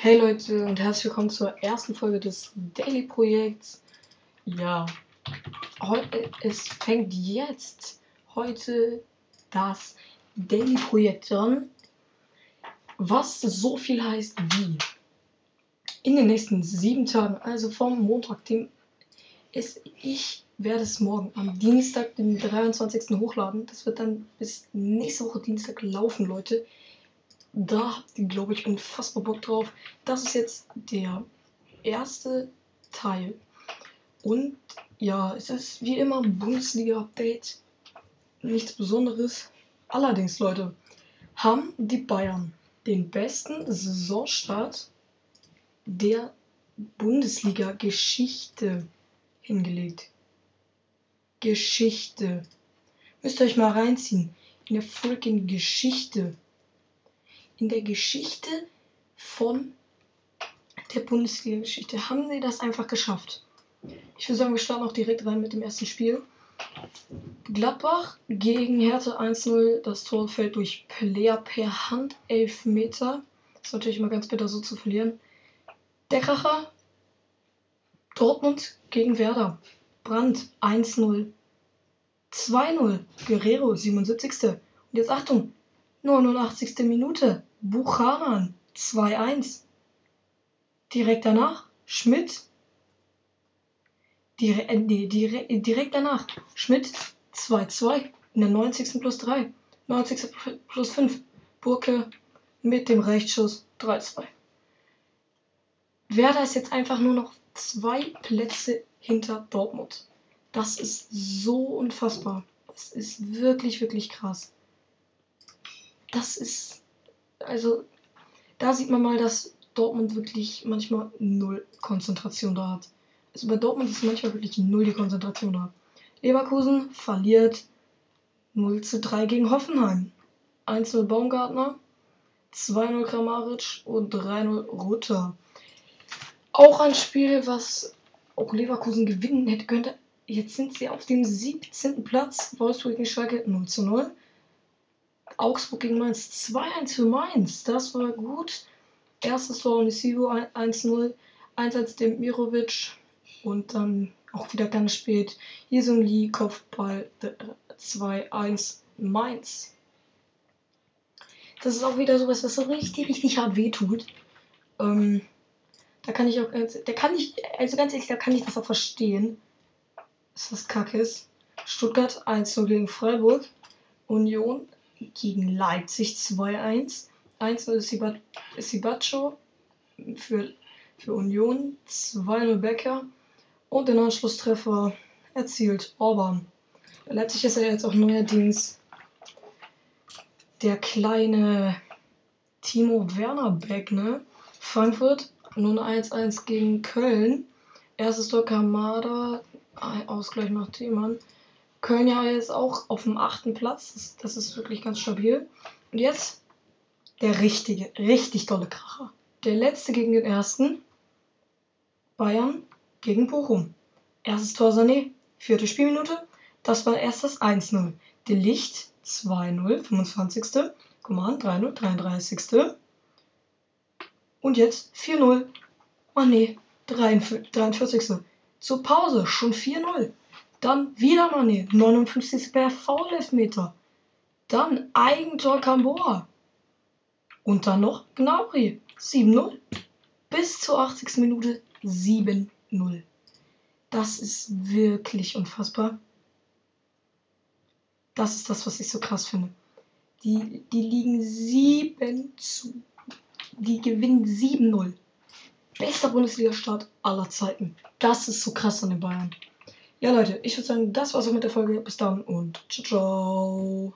Hey Leute und herzlich willkommen zur ersten Folge des Daily Projekts. Ja, heute, es fängt jetzt heute das Daily Projekt an, was so viel heißt wie in den nächsten sieben Tagen, also vom Montag, dem ist ich werde es morgen am Dienstag, den 23. hochladen. Das wird dann bis nächste Woche Dienstag laufen, Leute. Da glaube ich, unfassbar Bock drauf. Das ist jetzt der erste Teil. Und ja, es ist wie immer Bundesliga-Update. Nichts Besonderes. Allerdings, Leute, haben die Bayern den besten Saisonstart der Bundesliga-Geschichte hingelegt. Geschichte. Müsst ihr euch mal reinziehen. In der freaking Geschichte. In der Geschichte von der Bundesliga-Geschichte haben sie das einfach geschafft. Ich würde sagen, wir starten auch direkt rein mit dem ersten Spiel. Gladbach gegen Hertha 1-0. Das Tor fällt durch Player per Hand 11 Meter. Ist natürlich immer ganz bitter so zu verlieren. Der Kracher. Dortmund gegen Werder. Brandt 1-0. 2-0. Guerrero 77. Und jetzt Achtung. 89. Minute. Buchanan 2-1. Direkt danach Schmidt. Dire äh, direkt, direkt danach Schmidt 2-2. In der 90. plus 3. 90. plus 5. Burke mit dem Rechtsschuss 3-2. Werder ist jetzt einfach nur noch zwei Plätze hinter Dortmund. Das ist so unfassbar. Das ist wirklich, wirklich krass. Das ist. Also, da sieht man mal, dass Dortmund wirklich manchmal null Konzentration da hat. Also bei Dortmund ist manchmal wirklich null die Konzentration da. Leverkusen verliert 0 zu 3 gegen Hoffenheim. 1-0 Baumgartner, 2-0 Kramaric und 3-0 Rutter. Auch ein Spiel, was auch Leverkusen gewinnen hätte könnte. Jetzt sind sie auf dem 17. Platz. Wolfsburg gegen Schalke 0 zu 0. Augsburg gegen Mainz 2-1 für Mainz. Das war gut. Erstes Tor Onisivo 1-0. Einsatz dem Mirovic. Und dann auch wieder ganz spät. Jesung Lee, Kopfball 2-1 Mainz. Das ist auch wieder sowas, was so richtig, richtig hart wehtut. Ähm, da kann ich auch, da kann ich, also ganz ehrlich, da kann ich das auch verstehen, dass das kacke ist. Stuttgart 1-0 gegen Freiburg. Union gegen Leipzig 2-1. 1-0 Sibacho für, für Union. 2-0 Becker. Und den Anschlusstreffer erzielt Orban. Leipzig ist er jetzt auch neuerdings der kleine Timo Werner Beck, ne? Frankfurt nun 1-1 gegen Köln. Erstes Tor Kamada, Ausgleich nach Thiemann. Köln ja jetzt auch auf dem achten Platz. Das, das, ist wirklich ganz stabil. Und jetzt der richtige, richtig tolle Kracher. Der letzte gegen den ersten. Bayern gegen Bochum. Erstes Tor Sané, vierte Spielminute. Das war erst das 1-0. De Licht 2-0, 25. Command 3-0, 33. Und jetzt 4-0. Oh nee, 43. Zur Pause schon 4-0. Dann wieder Mané, 59. per Foul-Elfmeter. Dann Eigentor Camboa. Und dann noch Gnabry, 7-0. Bis zur 80. Minute 7-0. Das ist wirklich unfassbar. Das ist das, was ich so krass finde. Die, die liegen 7 zu die gewinnen 7-0. Bester Bundesliga-Start aller Zeiten. Das ist so krass an den Bayern. Ja, Leute, ich würde sagen, das war's auch mit der Folge. Bis dann und ciao, ciao.